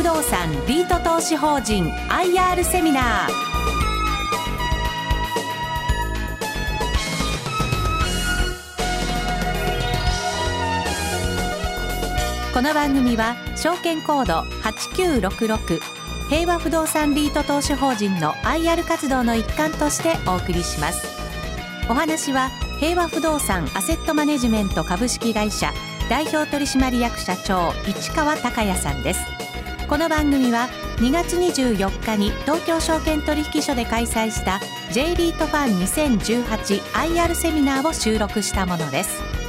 不動産リート投資法人 IR セミナー。この番組は証券コード8966平和不動産リート投資法人の IR 活動の一環としてお送りします。お話は平和不動産アセットマネジメント株式会社代表取締役社長市川隆也さんです。この番組は2月24日に東京証券取引所で開催した J リートファン 2018IR セミナーを収録したものです。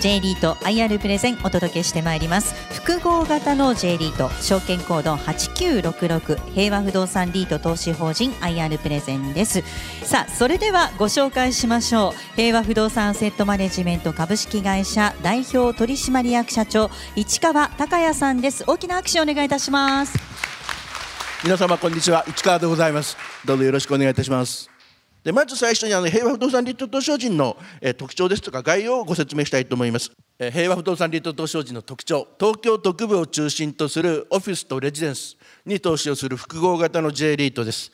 J リート IR プレゼンお届けしてまいります。複合型の J リート証券コード8966平和不動産リート投資法人 IR プレゼンです。さあそれではご紹介しましょう。平和不動産アセットマネジメント株式会社代表取締役社長市川隆也さんです。大きな拍手をお願いいたします。皆様こんにちは。市川でございます。どうぞよろしくお願いいたします。でまず最初にあの平和不動産リート投資法人の、え、特徴ですとか概要をご説明したいと思います、え、平和不動産リート投資法人の特徴。東京都区部を中心とするオフィスとレジデンスに投資をする複合型の J リートです。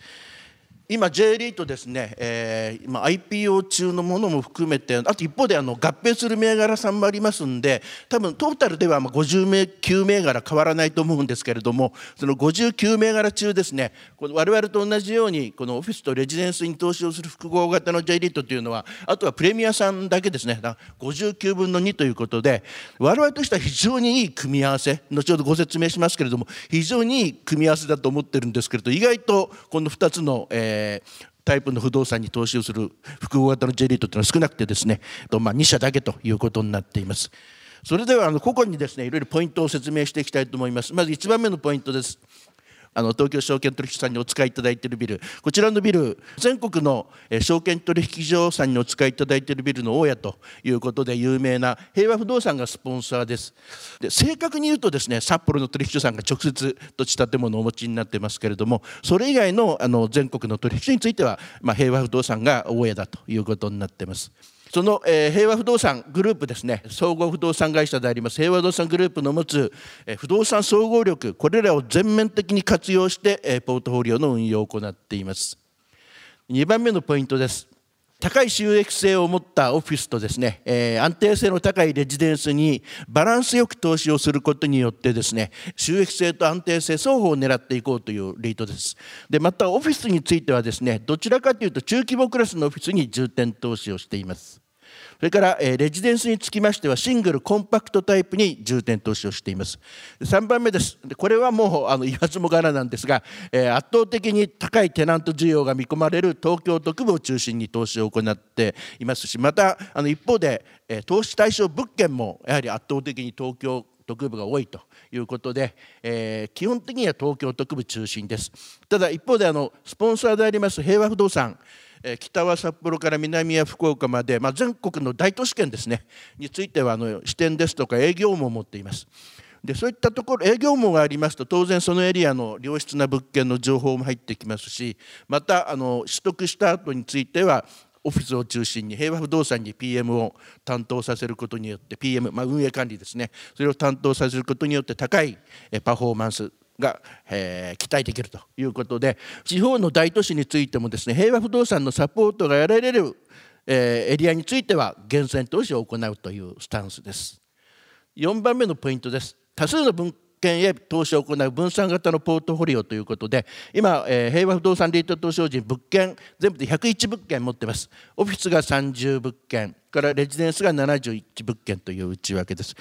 今 J リートですね、えー、今 IPO 中のものも含めてあと一方であの合併する銘柄さんもありますんで多分トータルではまあ59銘柄変わらないと思うんですけれどもその59銘柄中ですねこの我々と同じようにこのオフィスとレジデンスに投資をする複合型の J リートというのはあとはプレミアさんだけですね59分の2ということで我々としては非常にいい組み合わせ後ほどご説明しますけれども非常にいい組み合わせだと思ってるんですけれど意外とこの2つの、えーえ、タイプの不動産に投資をする複合型のジェリートというのは少なくてですね、まあ、2社だけということになっています。それではあの個々にですねいろいろポイントを説明していきたいと思います。まず1番目のポイントです。あの東京証券取引所さんにお使いいただいているビルこちらのビル全国の証券取引所さんにお使いいただいているビルの大家ということで有名な平和不動産がスポンサーですで正確に言うとですね札幌の取引所さんが直接土地建物をお持ちになってますけれどもそれ以外のあの全国の取引所については、まあ、平和不動産が大家だということになってます。その、えー、平和不動産グループですね。総合不動産会社であります平和不動産グループの持つ、えー、不動産総合力これらを全面的に活用して、えー、ポートフォリオの運用を行っています。2番目のポイントです。高い収益性を持ったオフィスとですね、えー、安定性の高いレジデンスにバランスよく投資をすることによってですね収益性と安定性双方を狙っていこうというリートです。でまたオフィスについてはですねどちらかというと中規模クラスのオフィスに重点投資をしています。それから、えレジデンスにつきましてはシングルコンパクトタイプに重点投資をしています。3番目です。これはもうあの言わずもがななんですが、え圧倒的に高いテナント需要が見込まれる東京都区部を中心に投資を行っていますしまたあの一方で、え投資対象物件もやはり圧倒的に東京特部が多いということで、えー、基本的には東京特部中心です。ただ一方であのスポンサーであります平和不動産。北は札幌から南は福岡まで、まあ、全国の大都市圏ですねについてはあの支店ですとか営業も持っています。でそういったところ営業網がありますと当然そのエリアの良質な物件の情報も入ってきますしまたあの取得した後についてはオフィスを中心に平和不動産に PM を担当させることによって PM、まあ、運営管理ですねそれを担当させることによって高いパフォーマンスが、えー、期待できるということで地方の大都市についてもですね平和不動産のサポートがやられる、えー、エリアについては源泉投資を行うというスタンスです。4番目のポイントです。多数の分件へ投資を行う分散型のポートフォリオということで今、えー、平和不動産リート投資法人物件全部で101物件持ってます。オフィスが30物件からレジデンスが71物件という内訳です。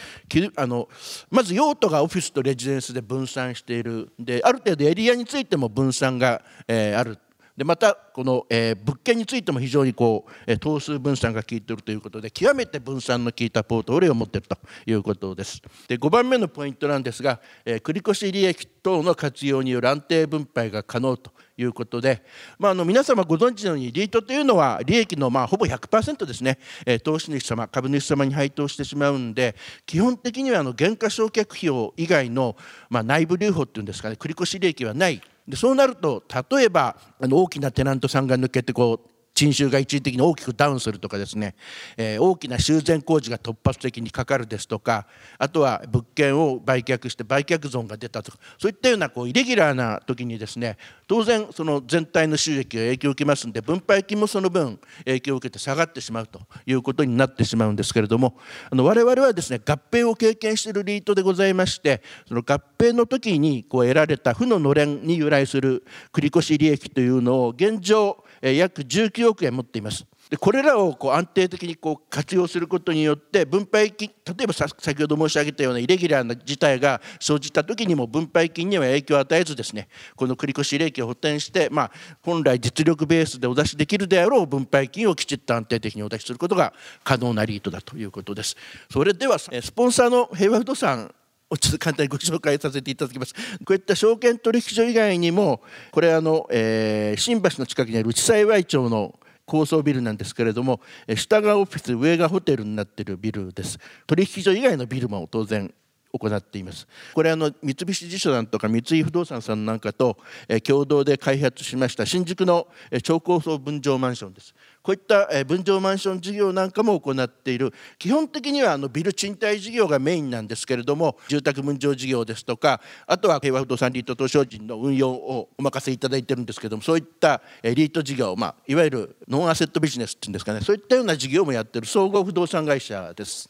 あのまず用途がオフィスとレジデンスで分散している。である程度エリアについても分散が、えー、ある。でまたこの、え、物件についても非常にこう、え、等数分散が効いているということで極めて分散の効いたポートフォリオを持っているということです。で5番目のポイントなんですが、え、繰越利益等の活用による安定分配が可能ということで、まあ、あの皆様ご存知のようにリートというのは利益のまあほぼ100%ですね、え、投資主様株主様に配当してしまうんで基本的にはあの減価償却費用以外の、まあ、内部留保っていうんですかね繰越利益はないでそうなると例えばあの大きなテナントさんが抜けてこう賃収が一時的に大きくダウンするとかですね、えー、大きな修繕工事が突発的にかかるですとかあとは物件を売却して売却損が出たとかそういったようなこうイレギュラーな時にですね当然その全体の収益が影響を受けますので分配金もその分影響を受けて下がってしまうということになってしまうんですけれどもあの我々はですね合併を経験しているリートでございましてその合併の時にこう得られた負ののれんに由来する繰越利益というのを現状約19億円持っています。でこれらをこう安定的にこう活用することによって分配金例えば先ほど申し上げたようなイレギュラーな事態が生じた時にも分配金には影響を与えずですねこの繰越利益を補填して、まあ、本来実力ベースでお出しできるであろう分配金をきちっと安定的にお出しすることが可能なリートだということです。それではスポンサーの平和不動産をちょっと簡単にご紹介させていただきます。こういった証券取引所以外にもこれあの、えー、新橋の近くにある内幸町の高層ビルなんですけれども下がオフィス上がホテルになっているビルです。取引所以外のビルも当然行っています。これあの三菱地所さんとか三井不動産さんなんかと共同で開発しました新宿の超高層分譲マンションです。こういった分譲マンション事業なんかも行っている基本的にはあのビル賃貸事業がメインなんですけれども住宅分譲事業ですとかあとは平和不動産リート投資法人の運用をお任せいただいてるんですけどもそういったリート事業、まあ、いわゆるノンアセットビジネスっていうんですかねそういったような事業もやってる総合不動産会社です。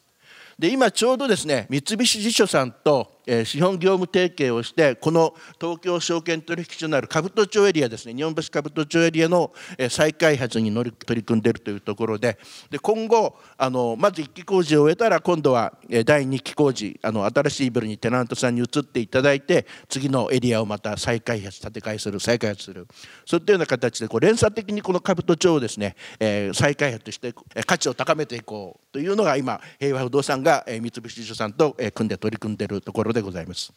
で今ちょうどですね三菱地所さんと、資本業務提携をしてこの東京証券取引所のある兜町エリアですね日本橋兜町エリアの、再開発に乗り取り組んでいるというところでで今後あのまず1期工事を終えたら今度は、第2期工事あの新しいビルにテナントさんに移っていただいて次のエリアをまた再開発建て替えする再開発する。そういったような形でこう連鎖的にこの兜町をですね、えー、再開発して価値を高めていこうというのが今平和不動産が三菱地所さんと組んで取り組んでいるところでございます。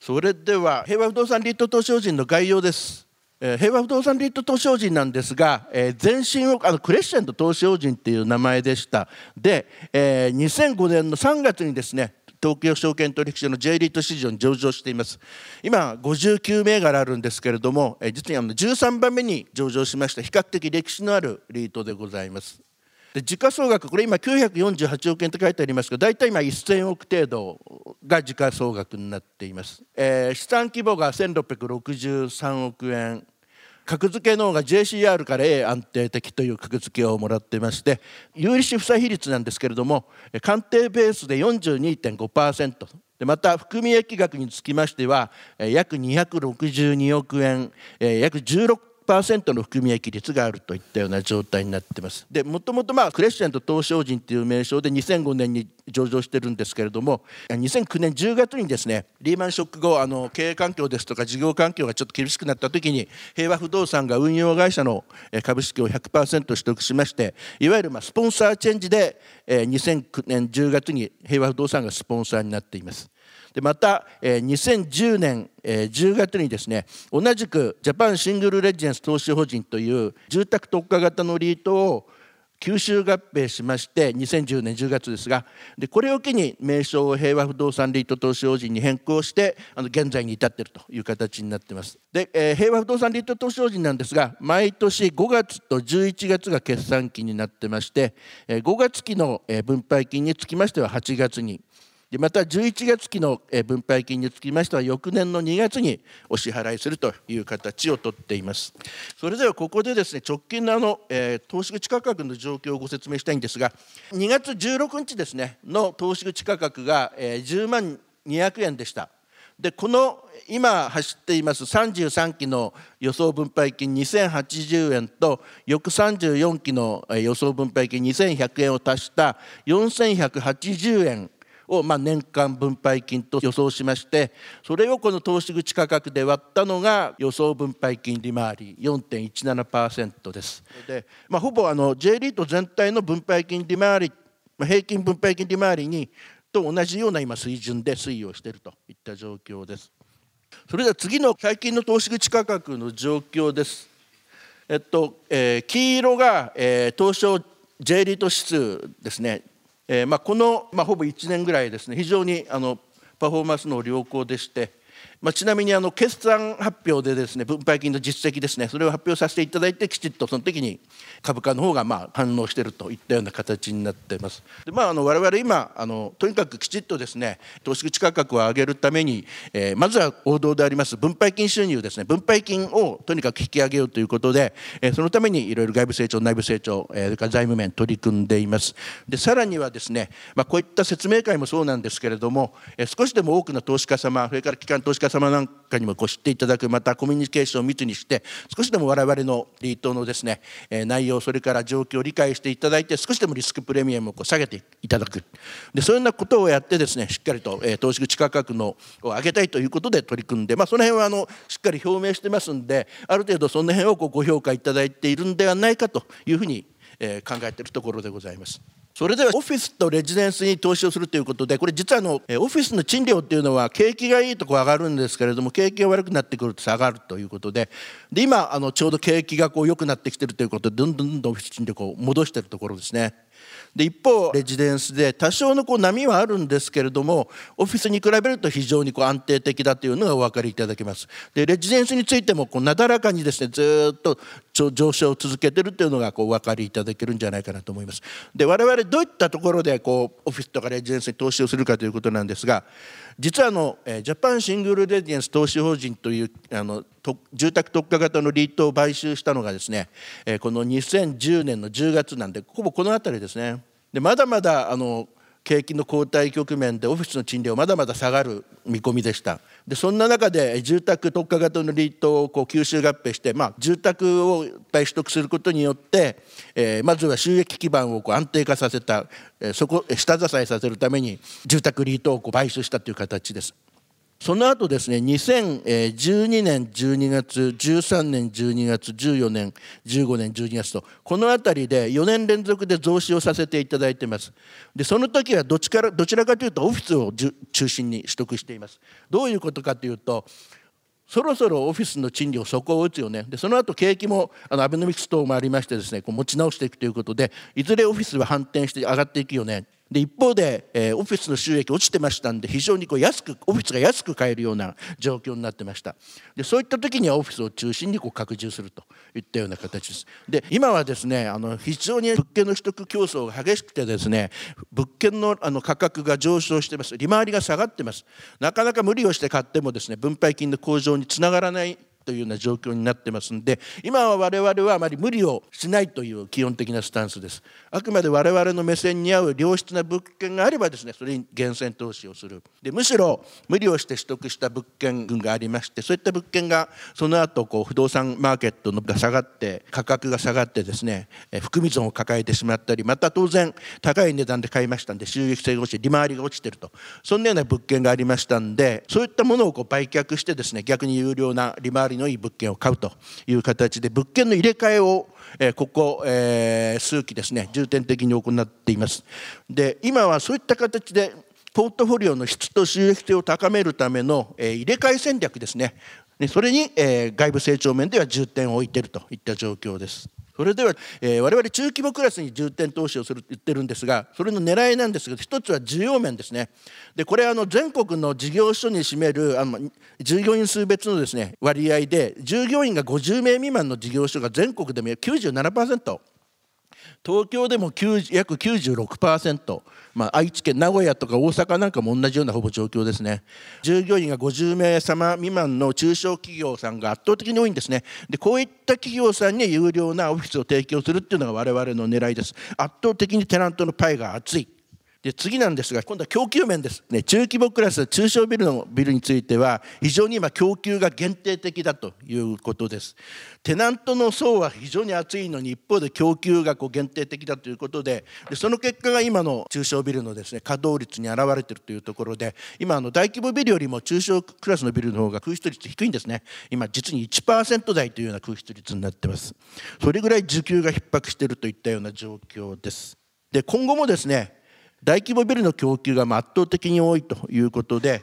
それでは平和不動産リート投資法人の概要です。平和不動産リート投資法人なんですが、前身をあのクレッシェント投資法人っていう名前でした。で、2005年の3月にですね東京証券取引所の J リート市場に上場しています。今59銘柄あるんですけれども実にあの13番目に上場しました。比較的歴史のあるリートでございますで時価総額これ今948億円と書いてありますが大体今1000億程度が時価総額になっています、えー、資産規模が1663億円。格付けの方が JCR から A 安定的という格付けをもらっていまして有利子負債比率なんですけれども鑑定ベースで42.5%でまた含み益額につきましては約262億円。約16 10%の含み益率があるといったような状態になってます。でもともとまあクレッシェント東証人という名称で2005年に上場してるんですけれども2009年10月にですねリーマンショック後あの経営環境ですとか事業環境がちょっと厳しくなった時に平和不動産が運用会社の株式を100%取得しましていわゆるまあスポンサーチェンジで2009年10月に平和不動産がスポンサーになっています。でまた、えー、2010年、えー、10月にですね同じくジャパンシングルレジデンス投資法人という住宅特化型のリートを吸収合併しまして2010年10月ですがでこれを機に名称を平和不動産リート投資法人に変更してあの現在に至っているという形になっています。で、えー、平和不動産リート投資法人なんですが毎年5月と11月が決算期になってまして、えー、5月期の分配金につきましては8月にでまた11月期の分配金につきましては翌年の2月にお支払いするという形をとっています。それではここでですね直近のあの、えー、投資口価格の状況をご説明したいんですが2月16日ですねの投資口価格が、えー、10万200円でした。でこの今走っています33期の予想分配金2080円と翌34期の予想分配金2100円を足した4180円をま年間分配金と予想しましてそれをこの投資口価格で割ったのが予想分配金利回り4.17%です。で、まあ、ほぼあの J リート全体の分配金利回り平均分配金利回りにと同じような今水準で推移をしているといった状況です。それでは次の最近の投資口価格の状況です。えっと、えー、黄色が、えー、東証 J リート指数ですねえーまあ、この、まあ、ほぼ1年ぐらいですね非常にあのパフォーマンスの良好でして、まあ、ちなみにあの決算発表でですね分配金の実績ですねそれを発表させていただいてきちっとその時に株価の方がまあ反応しているといったような形になっています。でまあ、あの我々今あのとにかくきちっとですね投資口価格を上げるために、えー、まずは王道であります分配金収入ですね分配金をとにかく引き上げようということで、えー、そのためにいろいろ外部成長内部成長、えー、それから財務面取り組んでいます。でさらにはですね、まあ、こういった説明会もそうなんですけれども、えー、少しでも多くの投資家様それから機関投資家様なんかにもご知っていただくまたコミュニケーションを密にして少しでも我々のリートのですね内容それから状況を理解していただいて少しでもリスクプレミアムをこう下げていただくでそういうようなことをやってですねしっかりと投資口価格のを上げたいということで取り組んで、まあ、その辺はあのしっかり表明してますんである程度その辺をこうご評価いただいているんではないかというふうに考えているところでございます。それではオフィスとレジデンスに投資をするということでこれ実はあのオフィスの賃料っていうのは景気がいいとこ上がるんですけれども景気が悪くなってくると下がるということでで今あのちょうど景気がこう良くなってきてるということでどんどんどんどんオフィス賃料を戻してるところですね。で一方レジデンスで多少のこう波はあるんですけれどもオフィスに比べると非常にこう安定的だというのがお分かりいただけます。でレジデンスについてもこうなだらかにですねずっと上昇を続けているというのがこうお分かりいただけるんじゃないかなと思います。で我々どういったところでこうオフィスとかレジデンスに投資をするかということなんですが実はあのジャパンシングルレジデンス投資法人というあの住宅特化型のリートを買収したのがですねこの2010年の10月なんでほぼこの辺りですね。でまだまだあの景気の後退局面でオフィスの賃料まだまだ下がる見込みでした。でそんな中で住宅特化型のリートをこう吸収合併して、まあ、住宅をいっぱい取得することによって、えー、まずは収益基盤をこう安定化させた、えー、そこ下支えさせるために住宅リートをこう買収したという形です。その後ですね2012年12月13年12月14年15年12月とこの辺りで4年連続で増資をさせていただいてます。でその時はどちからどちらかというとオフィスを中心に取得しています。どういうことかというとそろそろオフィスの賃料底を打つよね。でその後景気もあのアベノミクス等もありましてですねこう持ち直していくということでいずれオフィスは反転して上がっていくよね。で一方で、えー、オフィスの収益落ちてましたんで非常にこう安くオフィスが安く買えるような状況になってました。でそういった時にはオフィスを中心にこう拡充するといったような形です。で今はですねあの非常に物件の取得競争が激しくてですね物件のあの価格が上昇してます。利回りが下がってます。なかなか無理をして買ってもですね分配金の向上につながらないというような状況になってますんで今は我々はあまり無理をしないという基本的なスタンスです。あくまで我々の目線に合う良質な物件があればですねそれに厳選投資をする。でむしろ無理をして取得した物件群がありましてそういった物件がその後こう不動産マーケットのが下がって価格が下がってですね含み損を抱えてしまったりまた当然高い値段で買いましたんで収益性が落ちて利回りが落ちてると。そんなような物件がありましたんでそういったものをこう売却してですね逆に有料な利回りりのいい物件を買うという形で物件の入れ替えをここ、え数期ですね重点的に行っています。で今はそういった形でポートフォリオの質と収益性を高めるための入れ替え戦略ですね。それに外部成長面では重点を置いているといった状況です。それでは、えー、我々中規模クラスに重点投資をすると言ってるんですがそれの狙いなんですが一つは需要面ですね。でこれあの全国の事業所に占めるあの従業員数別のですね割合で従業員が50名未満の事業所が全国でも97%東京でも約96%、まあ、愛知県名古屋とか大阪なんかも同じようなほぼ状況ですね。従業員が50名様未満の中小企業さんが圧倒的に多いんですね。でこういった企業さんに有料なオフィスを提供するっていうのが我々の狙いです。圧倒的にテナントのパイが厚い。で次なんですが今度は供給面です、ね、中規模クラス中小ビルのビルについては非常に今供給が限定的だということです。テナントの層は非常に厚いのに一方で供給がこう限定的だということででその結果が今の中小ビルのですね稼働率に表れているというところで今あの大規模ビルよりも中小クラスのビルの方が空室率低いんですね。今実に1%台というような空室率になってます。それぐらい需給が逼迫しているといったような状況です。で今後もですね大規模ビルの供給が圧倒的に多いということで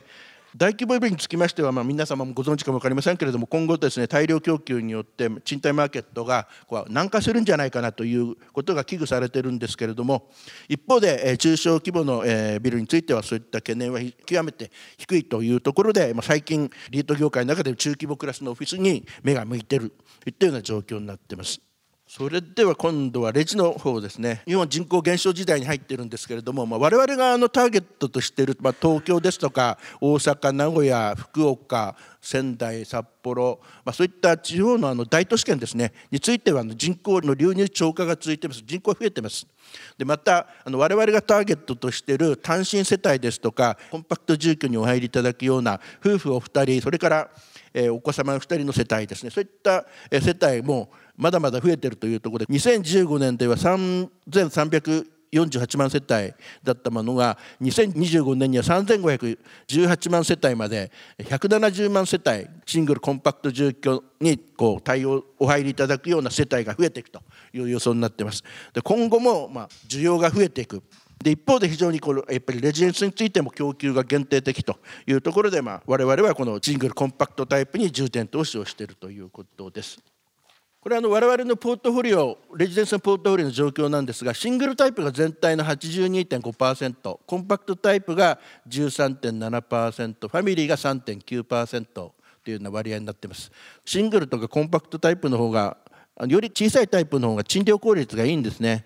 大規模イベントにつきましては、まあ、皆様もご存知かも分かりませんけれども今後ですね大量供給によって賃貸マーケットがこう軟化するんじゃないかなということが危惧されているんですけれども一方で、中小規模の、ビルについてはそういった懸念は極めて低いというところで、最近リート業界の中で中規模クラスのオフィスに目が向いているといったような状況になっています。それでは今度はレジの方ですね。日本人口減少時代に入っているんですけれども、まあ、我々があのターゲットとしている、まあ、東京ですとか大阪名古屋福岡仙台札幌、まあ、そういった地方のあの大都市圏ですねについてはあの人口の流入超過が続いています。人口増えています。でまたあの我々がターゲットとしている単身世帯ですとかコンパクト住居にお入りいただくような夫婦お二人それから、えー、お子様2人の世帯ですね。そういった世帯もまだまだ増えているというところで2015年では3348万世帯だったものが2025年には3518万世帯まで170万世帯シングルコンパクト住居にこう対応お入りいただくような世帯が増えていくという予想になっています。で今後もま需要が増えていくで一方で非常にこやっぱりレジデンスについても供給が限定的というところで、まあ、我々はこのシングルコンパクトタイプに重点投資をしているということです。これはあの我々のポートフォリオレジデンスのポートフォリオの状況なんですがシングルタイプが全体の82.5%コンパクトタイプが13.7%ファミリーが3.9%というような割合になっています。シングルとかコンパクトタイプの方がより小さいタイプの方が賃料効率がいいんですね。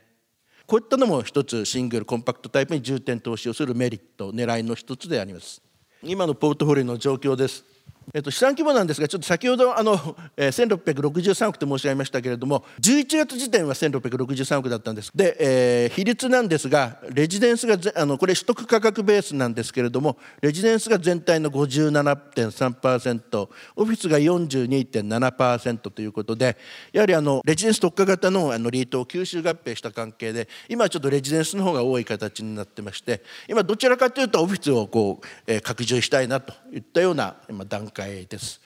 こういったのも一つシングルコンパクトタイプに重点投資をするメリット狙いの一つであります。今のポートフォリオの状況です。えっと、資産規模なんですがちょっと先ほどあの、えー、1663億と申し上げましたけれども11月時点は1663億だったんです。で、えー、比率なんですがレジデンスがあのこれ取得価格ベースなんですけれどもレジデンスが全体の57.3%オフィスが42.7%ということでやはりあのレジデンス特化型のあのリートを吸収合併した関係で今はちょっとレジデンスの方が多い形になってまして今どちらかというとオフィスをこう、えー、拡充したいなといったような今段階会です。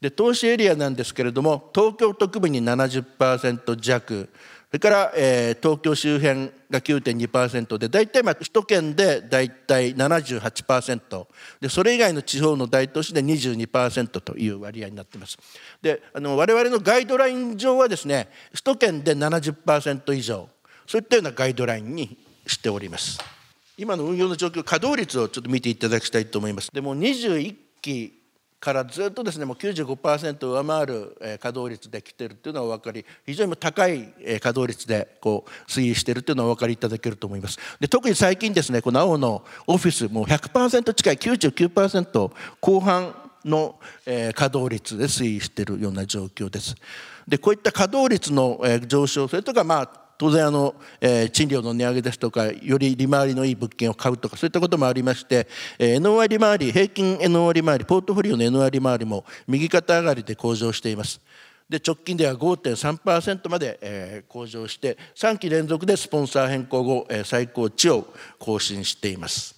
で投資エリアなんですけれども東京都区部に70%弱それから、えー、東京周辺が9.2%で大体まあ首都圏で大体78%でそれ以外の地方の大都市で22%という割合になっています。であの我々のガイドライン上はですね首都圏で70%以上。そういったようなガイドラインにしております。今の運用の状況稼働率をちょっと見ていただきたいと思います。でも21期からずっとですねもう95%上回る稼働率で来てるっていうのはお分かり。非常に高い稼働率でこう推移してるっていうのはお分かりいただけると思います。で特に最近ですねこの青のオフィスもう100%近い99%後半の稼働率で推移しているような状況です。でこういった稼働率の上昇それとかまあ当然あの、えー、賃料の値上げですとかより利回りのいい物件を買うとかそういったこともありまして、えー、NOI 利回り平均 NOI 利回りポートフォリオの NOI 利回りも右肩上がりで向上しています。で直近では5.3%まで、えー、向上して3期連続でスポンサー変更後、えー、最高値を更新しています。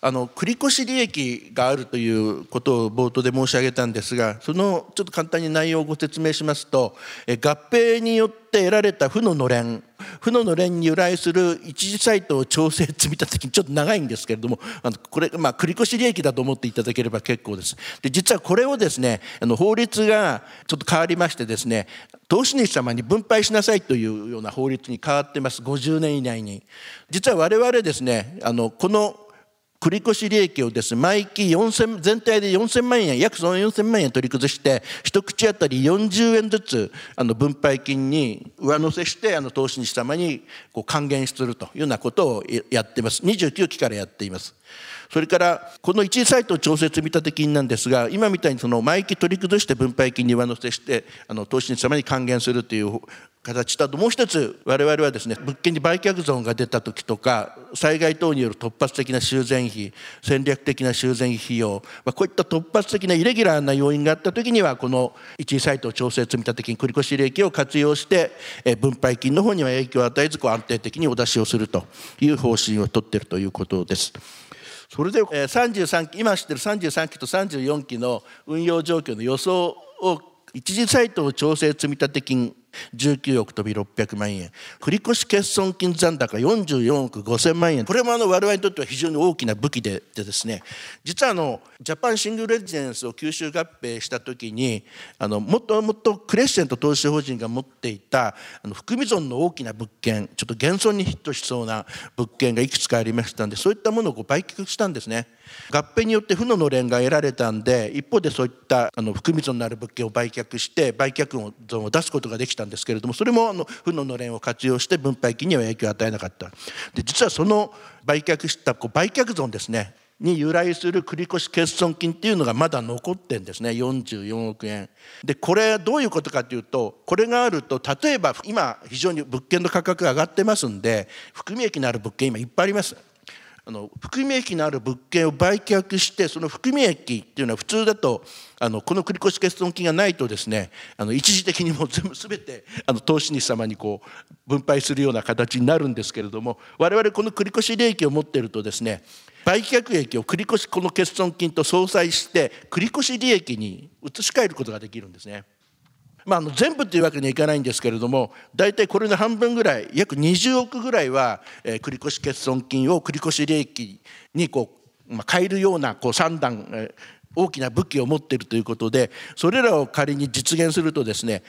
あの繰越利益があるということを冒頭で申し上げたんですがそのちょっと簡単に内容をご説明しますと合併によって得られた負ののれん負ののれんに由来する一時サイトを調整積み立て金ちょっと長いんですけれどもあのこれ、まあ、繰越利益だと思っていただければ結構です。で実はこれをですねあの法律がちょっと変わりましてですね投資主様に分配しなさいというような法律に変わってます。50年以内に。実は我々ですねあのこの繰越利益をですね毎期4000全体で4000万円約その4000万円取り崩して一口当たり40円ずつあの分配金に上乗せしてあの投資主様にこう還元するというようなことをやっています。29期からやっています。それからこの一時サイト調整積立金なんですが今みたいにその毎期取り崩して分配金に上乗せしてあの投資主様に還元するという形とあともう一つ我々はですね物件に売却ゾーンが出た時とか災害等による突発的な修繕費戦略的な修繕費用、まあ、こういった突発的なイレギュラーな要因があった時にはこの一時サイト調整積立金繰越利益を活用して分配金の方には影響を与えずこう安定的にお出しをするという方針をとっているということです。それで33期今知ってる33期と34期の運用状況の予想を一時サイトを調整積立金19億飛び600万円。繰越欠損金残高44億5000万円。これもあの我々にとっては非常に大きな武器ででですね。実はあのジャパンシングルレジデンスを吸収合併した時にあのもっともっとクレッシェント投資法人が持っていたあの含み損の大きな物件ちょっと減損にヒットしそうな物件がいくつかありましたんでそういったものをこう売却したんですね。合併によって負ののれんが得られたんで一方でそういったあの含み損のある物件を売却して売却損を出すことができた。たんですけれどもそれもあの負ののれんを活用して分配金には影響を与えなかった。で実はその売却したこう売却損ですねに由来する繰越欠損金っていうのがまだ残ってんですね。44億円。でこれどういうことかというとこれがあると例えば今非常に物件の価格が上がってますんで含み益のある物件今いっぱいあります。あの含み益のある物件を売却してその含み益っていうのは普通だとあのこの繰越欠損金がないとですねあの一時的にもう 全部全てあの投資主様にこう分配するような形になるんですけれども我々この繰越利益を持っているとですね売却益を繰越この欠損金と相殺して繰越利益に移し替えることができるんですね。まあ、あの全部というわけにはいかないんですけれども大体これの半分ぐらい約20億ぐらいは、えー、繰越欠損金を繰越利益にこう、まあ、変えるようなこう算段、え大きな武器を持っているということでそれらを仮に実現するとですね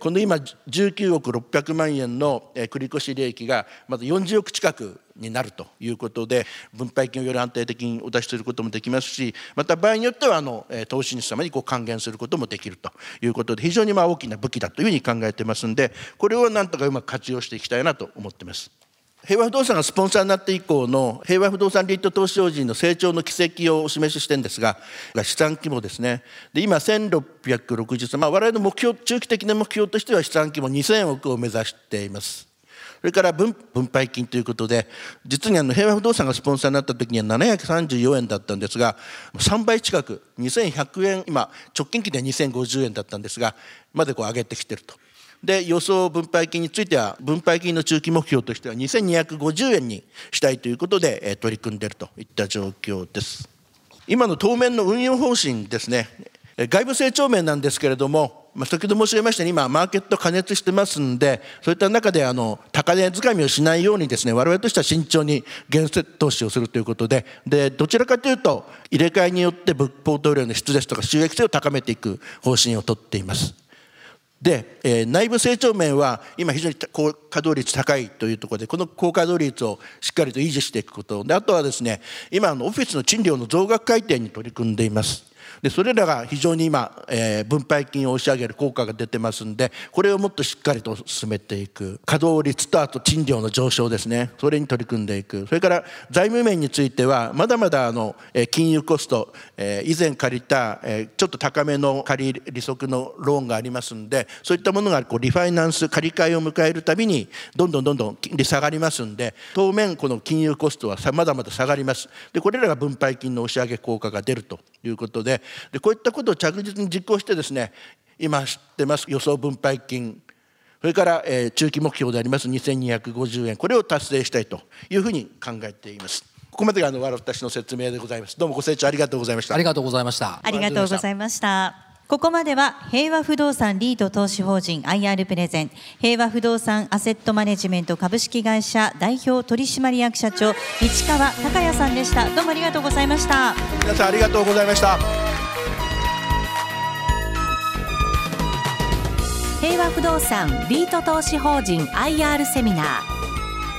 この今19億600万円の繰越利益がまず40億近くになるということで分配金をより安定的にお出しすることもできますしまた場合によってはあの投資主様にこう還元することもできるということで非常にまあ大きな武器だというふうに考えてますんでこれをなんとかうまく活用していきたいなと思ってます。平和不動産がスポンサーになって以降の平和不動産リート投資法人の成長の軌跡をお示ししてるんですが資産規模ですね。で今1663まあ我々の目標中期的な目標としては資産規模2000億を目指しています。それから分分配金ということで実にあの平和不動産がスポンサーになった時には734円だったんですが3倍近く2100円今直近期で2050円だったんですがまでこう上げてきてると。で予想分配金については分配金の中期目標としては2250円にしたいということで取り組んでいるといった状況です今の当面の運用方針ですね外部成長面なんですけれども、まあ、先ほど申し上げましたように今マーケット加熱してますんでそういった中で高値掴みをしないようにですね我々としては慎重に減設投資をするということででどちらかというと入れ替えによってポートフォリオの質ですとか収益性を高めていく方針をとっています。で、えー、内部成長面は今非常に高稼働率高いというところでこの高稼働率をしっかりと維持していくことであとはですね今のオフィスの賃料の増額改定に取り組んでいます。でそれらが非常に今、えー、分配金を押し上げる効果が出てますんでこれをもっとしっかりと進めていく。稼働率とあと賃料の上昇ですね。それに取り組んでいく。それから財務面についてはまだまだあの、えー、金融コスト、えー、以前借りた、えー、ちょっと高めの借り利息のローンがありますんでそういったものがこうリファイナンス借り換えを迎えるたびにどんどんどんどん金利下がりますんで当面この金融コストはまだまだ下がります。でこれらが分配金の押し上げ効果が出るということででこういったことを着実に実行してですね今知ってます予想分配金。それから、えー、中期目標であります2250円。これを達成したいというふうに考えています。ここまでがあの私の説明でございます。どうもご清聴ありがとうございました。ありがとうございました。ありがとうございましたここまでは平和不動産リード投資法人 IR プレゼン。平和不動産アセットマネジメント株式会社代表取締役社長市川孝也さんでした。どうもありがとうございました。皆さんありがとうございました。平和不動産リート投資法人 IR セミナー。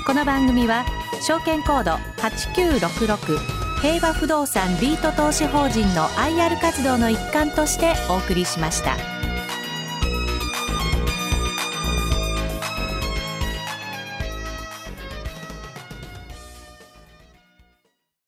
この番組は証券コード8966平和不動産リート投資法人の IR 活動の一環としてお送りしました。